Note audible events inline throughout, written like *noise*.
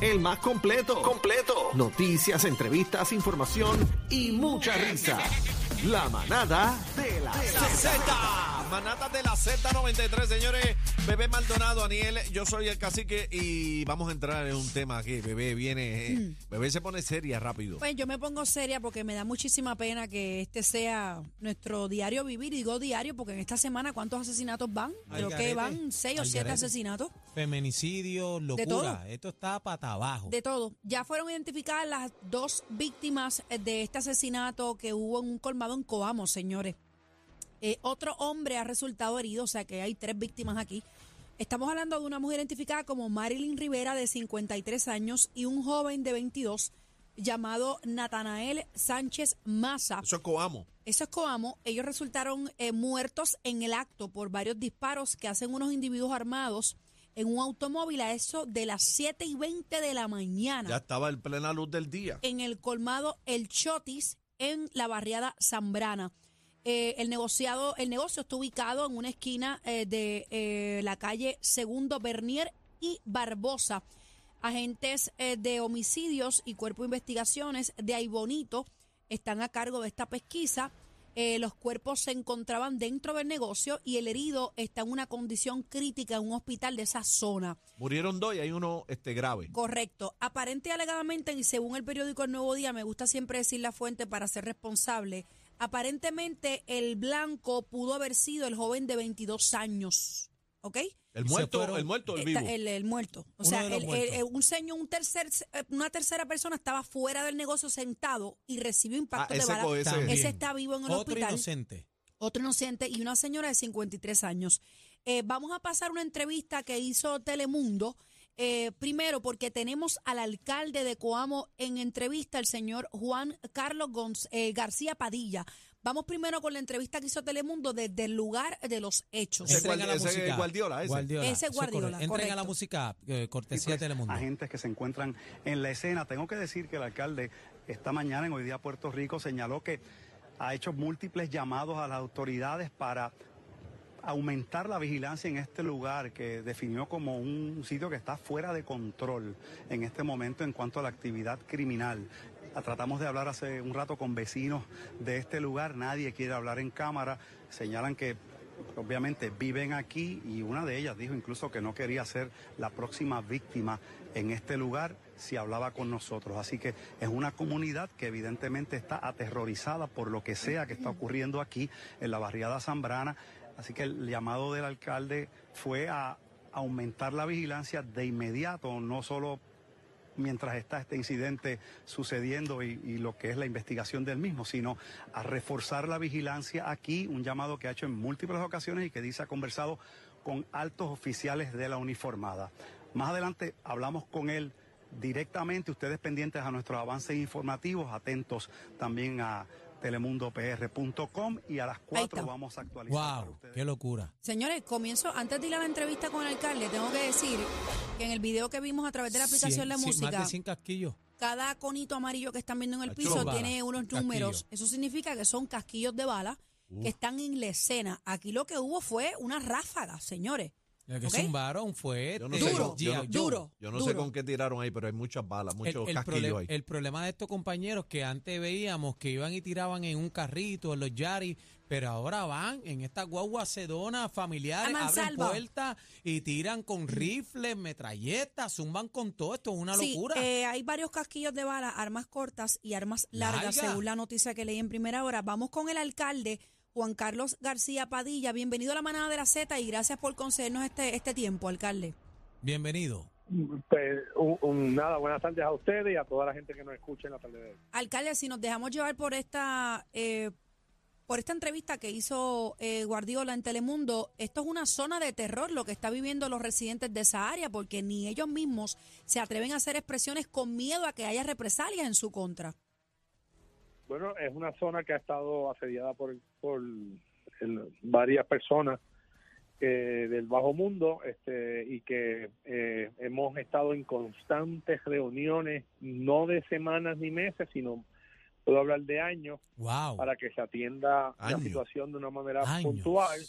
el más completo. Completo. Noticias, entrevistas, información y mucha risa. La manada de la Z. Z. Manata de la Z93, señores. Bebé Maldonado, Aniel, yo soy el cacique y vamos a entrar en un tema aquí. Bebé viene, eh, bebé se pone seria rápido. Pues yo me pongo seria porque me da muchísima pena que este sea nuestro diario vivir. Y digo diario porque en esta semana, ¿cuántos asesinatos van? Al Creo que garete. van seis o Al siete garete. asesinatos. Feminicidio, todo. locura. Esto está para abajo. De todo. Ya fueron identificadas las dos víctimas de este asesinato que hubo en un colmado en Coamo, señores. Eh, otro hombre ha resultado herido, o sea que hay tres víctimas aquí. Estamos hablando de una mujer identificada como Marilyn Rivera, de 53 años, y un joven de 22 llamado Natanael Sánchez Maza. Eso es Coamo. Eso es Coamo. Ellos resultaron eh, muertos en el acto por varios disparos que hacen unos individuos armados en un automóvil a eso de las 7 y 20 de la mañana Ya estaba en plena luz del día. en el colmado El Chotis en la barriada Zambrana. Eh, el negociado, el negocio está ubicado en una esquina eh, de eh, la calle Segundo Bernier y Barbosa. Agentes de homicidios y cuerpo de investigaciones de Aibonito están a cargo de esta pesquisa. Los cuerpos se encontraban dentro del negocio y el herido está en una condición crítica en un hospital de esa zona. Murieron dos y hay uno este, grave. Correcto. Aparente y alegadamente, y según el periódico El Nuevo Día, me gusta siempre decir la fuente para ser responsable. Aparentemente, el blanco pudo haber sido el joven de 22 años. ¿Ok? El muerto, fueron- el muerto, el Está- vivo. el, el muerto. O Uno sea, de el- el- el- un señor, un tercer, eh, una tercera persona estaba fuera del negocio sentado y recibió Ah, impacto de ese, bala. co- ese- está vivo en el Otro hospital inocente. otro inocente y una señora de 53 años. Eh, vamos a pasar una entrevista que hizo Telemundo. Eh, primero, porque tenemos al alcalde de Coamo en entrevista, el señor Juan Carlos Gonz- eh, García Padilla. Vamos primero con la entrevista que hizo Telemundo desde el lugar de los hechos. Ese Entrega guardi- la ese música. Guardiola, ese. Ese eso es Guardiola, correcto. Entrega la música, eh, cortesía pues, de Telemundo. agentes que se encuentran en la escena. Tengo que decir que el alcalde esta mañana en Hoy Día Puerto Rico señaló que ha hecho múltiples llamados a las autoridades para aumentar la vigilancia en este lugar que definió como un sitio que está fuera de control en este momento en cuanto a la actividad criminal. Tratamos de hablar hace un rato con vecinos de este lugar, nadie quiere hablar en cámara, señalan que obviamente viven aquí y una de ellas dijo incluso que no quería ser la próxima víctima en este lugar si hablaba con nosotros. Así que es una comunidad que evidentemente está aterrorizada por lo que sea que está ocurriendo aquí en la barriada Zambrana. Así que el llamado del alcalde fue a aumentar la vigilancia de inmediato, no solo mientras está este incidente sucediendo y, lo que es la investigación del mismo, sino a reforzar la vigilancia aquí, un llamado que ha hecho en múltiples ocasiones y que dice ha conversado con altos oficiales de la uniformada. Más adelante hablamos con él directamente, ustedes pendientes a nuestros avances informativos, atentos también a telemundopr.com y a las 4 está. vamos a actualizar. para Wow, ustedes. qué locura. Señores, comienzo, antes de ir a la entrevista con el alcalde, tengo que decir que en el video que vimos a través de la aplicación Cien- de sí, música, Más de 100 casquillos. cada conito amarillo que están viendo en el piso bala, tiene unos casquillo. números. Eso significa que son casquillos de bala que están en la escena. Aquí lo que hubo fue una ráfaga, señores. El que zumbaron fue Yo no sé, Duro, yo, duro. yo no sé con qué tiraron ahí, pero hay muchas balas, muchos el casquillos ahí. el problema de estos compañeros que antes veíamos que iban y tiraban en un carrito, en los yaris, pero ahora van en estas guaguas sedonas familiares, abren puertas y tiran con rifles, metralletas, zumban con todo esto, es una Sí, locura. eh, hay varios casquillos de bala, armas cortas y armas largas, Larga. según la noticia que leí en primera hora. Vamos con el alcalde Juan Carlos García Padilla. Bienvenido a la manada de la Z y gracias por concedernos este, este tiempo, alcalde. Bienvenido. Pues, un- un- nada, buenas tardes a ustedes y a toda la gente que nos escucha en la tarde de hoy. Alcalde, si nos dejamos llevar por esta eh, por esta entrevista que hizo eh, Guardiola en Telemundo, esto es una zona de terror lo que está viviendo los residentes de esa área, porque ni ellos mismos se atreven a hacer expresiones con miedo a que haya represalias en su contra. Bueno, es una zona que ha estado asediada por, por el- varias personas eh, del bajo mundo este, y que eh, hemos estado en constantes reuniones, no de semanas ni meses, sino puedo hablar de años, Wow. para que se atienda la situación de una manera Años. puntual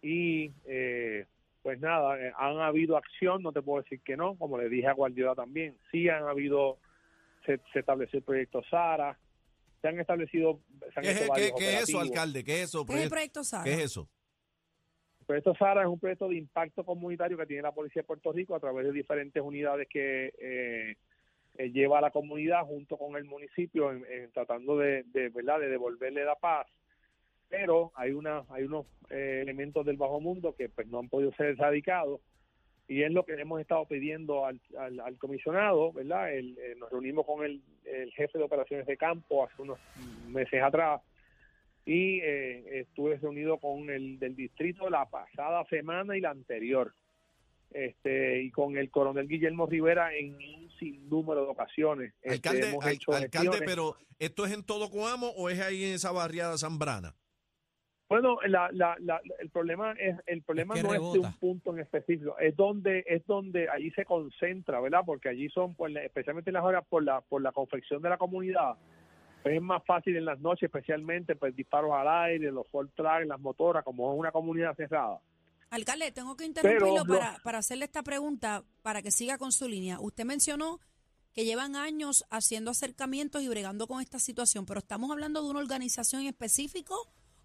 y eh, pues nada, eh, han habido acción, no te puedo decir que no, como le dije a Guardiola también, sí han habido, se, se estableció el proyecto Sara, se han establecido, se han ¿Qué, hecho qué- qué es eso, alcalde? ¿Qué es eso? ¿Qué es el proyecto Sara? ¿Qué es eso? El proyecto SARA es un proyecto de impacto comunitario que tiene la Policía de Puerto Rico a través de diferentes unidades que eh, eh, lleva a la comunidad junto con el municipio en, en tratando de, de, verdad de devolverle la paz. Pero hay una hay unos eh, elementos del bajo mundo que pues no han podido ser erradicados y es lo que hemos estado pidiendo al, al, al comisionado, ¿verdad? El- eh, nos reunimos con el, el jefe de operaciones de campo hace unos meses atrás y eh, estuve reunido con el del distrito la pasada semana y la anterior este y con el coronel Guillermo Rivera en un sinnúmero de ocasiones Este, Alcalde, al- alcalde, pero ¿esto es en todo Coamo o es ahí en esa barriada Zambrana? Bueno, la, la, la- el problema es el problema que no es de un punto en específico, es donde es donde allí se concentra, ¿verdad? Porque allí son, pues, especialmente en las horas por la por la confección de la comunidad, pues es más fácil en las noches, especialmente pues disparos al aire, los full track, las motoras, como es una comunidad cerrada. Alcalde, tengo que interrumpirlo Pero- para, para hacerle esta pregunta, para que siga con su línea. Usted mencionó que llevan años haciendo acercamientos y bregando con esta situación, pero ¿estamos hablando de una organización en específico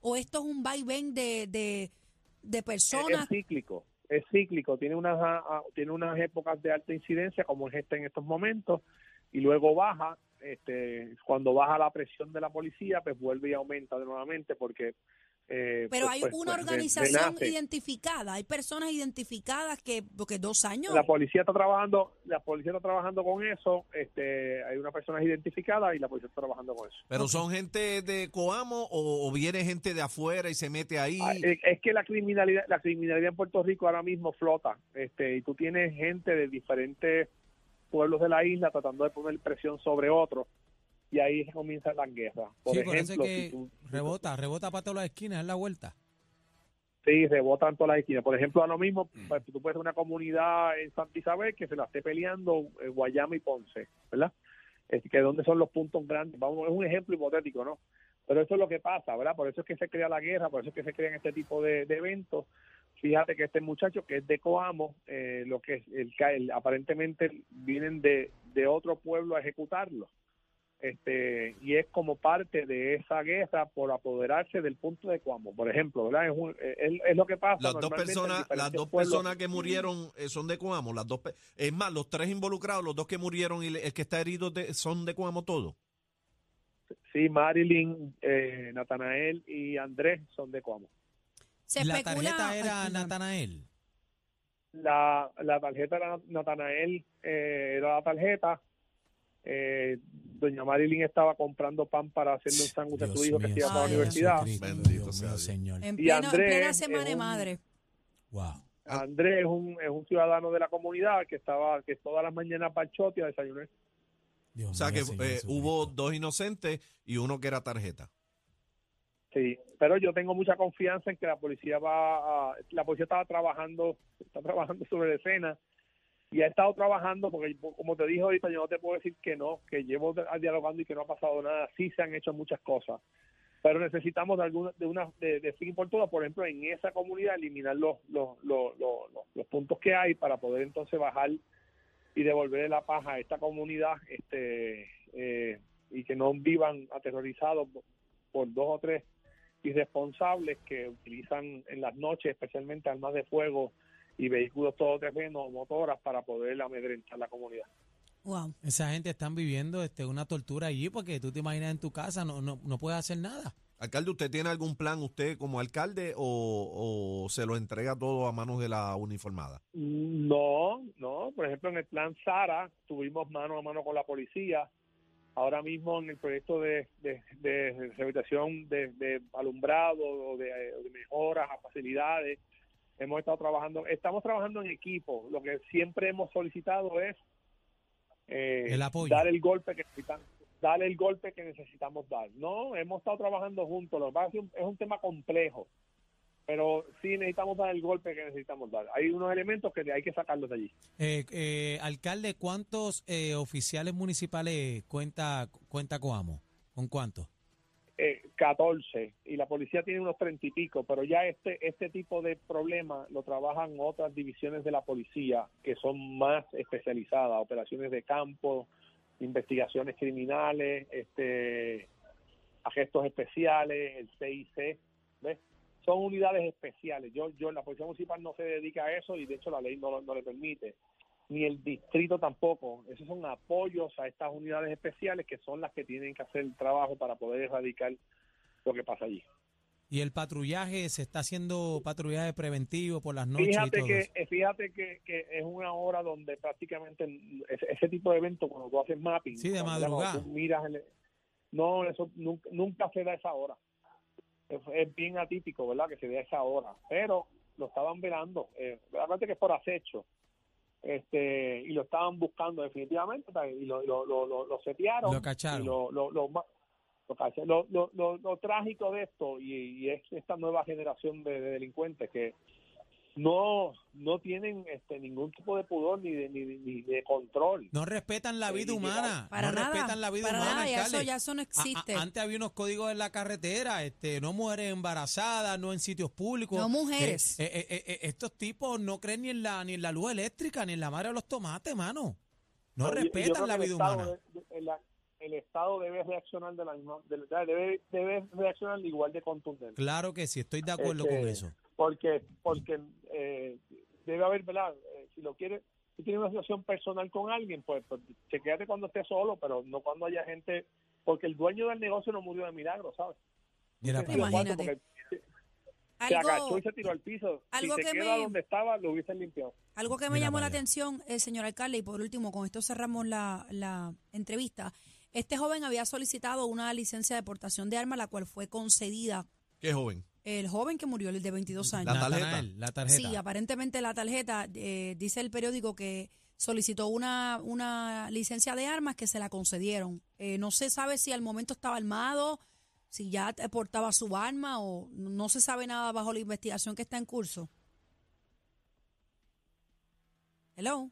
o esto es un vaivén de, de, de personas? es cíclico, es cíclico, tiene unas a- a- tiene unas épocas de alta incidencia como es esta en estos momentos y luego baja, este cuando baja la presión de la policía, pues vuelve y aumenta de nuevamente porque eh, Pero pues, hay pues, una pues, organización identificada, hay personas identificadas que, porque dos años. La policía está trabajando, la policía está trabajando con eso, este, hay una persona identificada y la policía está trabajando con eso. ¿Pero son gente de Coamo o, o viene gente de afuera y se mete ahí? Ah, Es, es que la criminalidad, la criminalidad en Puerto Rico ahora mismo flota, este, y tú tienes gente de diferentes pueblos de la isla tratando de poner presión sobre otros, y ahí comienzan las guerras. Por sí, ejemplo, que si tú- rebota, rebota para todas las esquinas, es la vuelta. Sí, rebotan todas las esquinas. Por ejemplo, a lo mismo, pues, tú puedes tener una comunidad en Santa Isabel que se la esté peleando eh, Guayama y Ponce, ¿verdad? Es que dónde son los puntos grandes. Vamos, es un ejemplo hipotético, ¿no? Pero eso es lo que pasa, ¿verdad? Por eso es que se crea la guerra, por eso es que se crean este tipo de, de eventos. Fíjate que este muchacho que es de Coamo, eh, lo que es el, el- aparentemente vienen de, de otro pueblo a ejecutarlo. Este, y es como parte de esa guerra por apoderarse del punto de Coamo, por ejemplo, ¿verdad? Es, un- es, es lo que pasa. Las dos personas, las dos pueblos. personas que murieron eh, son de Coamo, las dos, pe- es más, los tres involucrados, los dos que murieron y el que está herido de- son de Coamo todo. Sí, Marilyn, eh, Natanael y Andrés son de Coamo. Se la especula- tarjeta era. Natanael. La, la tarjeta era Natanael, eh, era la tarjeta. Eh, doña Marilyn estaba comprando pan para hacerle un sándwich a su hijo que se iba para la universidad. Bendito Dios sea. Señor. En, Y pleno- en Andrés plena es semana de madre. Wow. Andrés es un, es un ciudadano de la comunidad que estaba que todas las mañanas para el chote a desayunar. Dios O sea que Señor eh, hubo dos inocentes y uno que era tarjeta. Sí, pero yo tengo mucha confianza en que la policía va a, la policía estaba trabajando, está trabajando sobre la escena y ha estado trabajando porque como te dije ahorita yo no te puedo decir que no, que llevo dialogando y que no ha pasado nada, sí se han hecho muchas cosas, pero necesitamos de alguna de una de, de fin por todas, por ejemplo, en esa comunidad eliminar los los, los, los, puntos que hay para poder entonces bajar y devolver la paz a esta comunidad este eh, y que no vivan aterrorizados por dos o tres irresponsables que utilizan en las noches especialmente armas de fuego y vehículos todoterrenos, motoras para poder amedrentar la comunidad. Wow. Esa gente están viviendo este, una tortura allí porque tú te imaginas en tu casa, no, no, no puedes hacer nada. Alcalde, ¿usted tiene algún plan usted como alcalde o, o se lo entrega todo a manos de la uniformada? No, no, por ejemplo en el plan Sara tuvimos mano a mano con la policía. Ahora mismo en el proyecto de, de, de rehabilitación de, de alumbrado o de, de mejoras a facilidades, hemos estado trabajando, estamos trabajando en equipo. Lo que siempre hemos solicitado es eh, El apoyo. dar el golpe que necesitan, dar el golpe que necesitamos dar. No, hemos estado trabajando juntos. Lo que pasa es que es un- es un tema complejo, pero sí necesitamos dar el golpe que necesitamos dar. Hay unos elementos que hay que sacarlos de allí. Eh, eh, alcalde, ¿cuántos eh, oficiales municipales cuenta, cuenta Coamo? ¿Con cuántos? Eh, 14 y la policía tiene unos 30 y pico, pero ya este este tipo de problema lo trabajan otras divisiones de la policía que son más especializadas, operaciones de campo, investigaciones criminales, este gestos especiales, el CIC, ¿ves? Son unidades especiales. Yo yo la policía municipal no se dedica a eso y de hecho la ley no, no le permite ni el distrito tampoco. Esos son apoyos a estas unidades especiales que son las que tienen que hacer el trabajo para poder erradicar lo que pasa allí. ¿Y el patrullaje se está haciendo patrullaje preventivo por las noches? Fíjate, y todo que, eso? eh, fíjate que, que es una hora donde prácticamente ese, ese tipo de evento, cuando tú haces mapping, Sí, de madrugada. tú miras el- no, eso nunca, nunca se da esa hora. Es, es bien atípico, ¿verdad? Que se dé esa hora. Pero lo estaban velando. Eh, aparte que es por acecho. Este Y lo estaban buscando definitivamente. Y lo, lo, lo, lo, setearon. Lo cacharon. Y lo, lo, lo, lo cacharon. Lo- lo- lo- lo trágico de esto, y, y es esta nueva generación de, de delincuentes que no no tienen este ningún tipo de pudor ni de, ni, ni de control. No respetan la Sí, vida humana. Para no nada. respetan la vida para humana, nada, ya eso, ya eso no A- a- existe. antes había unos códigos en la carretera, este, no mujeres embarazadas, no en sitios públicos. No mujeres. Eh, eh, eh, eh, estos tipos no creen ni en la ni en la luz eléctrica ni en la madre de los tomates, mano. No Yo- yo respetan la vida Estado humana. Estado debe reaccionar de la misma, de- debe, debe reaccionar igual de contundente. Claro que sí, estoy de acuerdo Este, con eso. Porque, porque eh, debe haber, ¿verdad? Eh, si lo quiere, si tiene una situación personal con alguien, pues, pues chequéate cuando esté solo, pero no cuando haya gente, porque el dueño del negocio no murió de milagro, ¿sabes? Mira, allá. Imagínate. se Algo, agachó y se tiró al piso. algo si se que queda me- donde estaba, lo hubiesen limpiado. algo que me Mira llamó para la atención, eh, señor alcalde, y por último, con esto cerramos la, la entrevista. Este joven había solicitado una licencia de portación de armas, la cual fue concedida. Qué joven. El joven que murió, el de 22 años. La tarjeta. La tarjeta. Sí, aparentemente la tarjeta, eh, dice el periódico que solicitó una, una licencia de armas que se la concedieron. Eh, no se sabe si al momento estaba armado, si ya portaba su arma o no se sabe nada bajo la investigación que está en curso. Hello, lo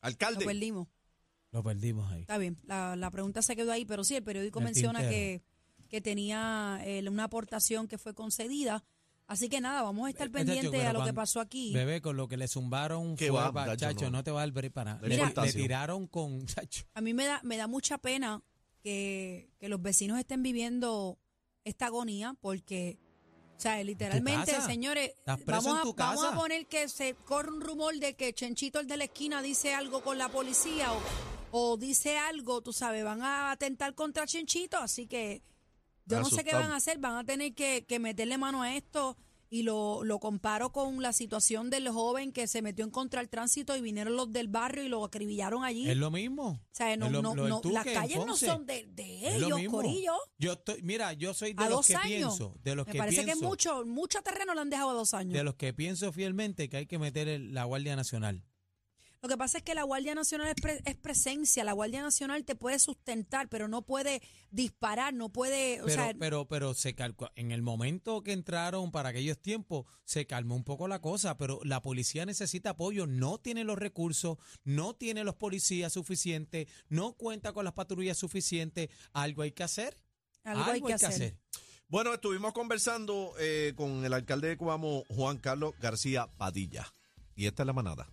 Alcalde. perdimos. Lo perdimos ahí. Está bien, la, la pregunta se quedó ahí, pero sí, el periódico El menciona que, tintero. que tenía eh, una aportación que fue concedida. Así que nada, vamos a estar Muchacho, pendientes a lo que pasó aquí. Bebé, con lo que le zumbaron fue, va, pa- chacho, no. no. te va a para nada. La Le, tiraron con, *laughs* chacho. A mí me da, me da mucha pena que, que los vecinos estén viviendo esta agonía porque, o sea, literalmente, señores, vamos, a, vamos a poner que se corre un rumor de que Chenchito, el de la esquina, dice algo con la policía o, o dice algo, tú sabes, van a atentar contra Chenchito, así que yo no sé qué van a hacer, van a tener que, que meterle mano a esto y lo, lo comparo con la situación del joven que se metió en contra del tránsito y vinieron los del barrio y lo acribillaron allí. Es lo mismo. O sea, no, lo- no, lo las calles no son de, de lo ellos. Corillo. Yo estoy, mira, yo soy de A los dos que años. pienso, de los Me que parece que pienso, mucho, mucho terreno le han dejado a dos años. de los que pienso fielmente que hay que meter el- la Guardia Nacional. Lo que pasa es que la Guardia Nacional es, pre- es presencia. La Guardia Nacional te puede sustentar, pero no puede disparar, no puede. O Pero, sea, pero, pero se calcó, en el momento que entraron para aquellos tiempos, se calmó un poco la cosa, pero la policía necesita apoyo, no tiene los recursos, no tiene los policías suficientes, no cuenta con las patrullas suficientes, algo hay que hacer. algo, hay que hacer. Bueno, estuvimos conversando eh, con el alcalde de Cuamo, Juan Carlos García Padilla. Y esta es la manada.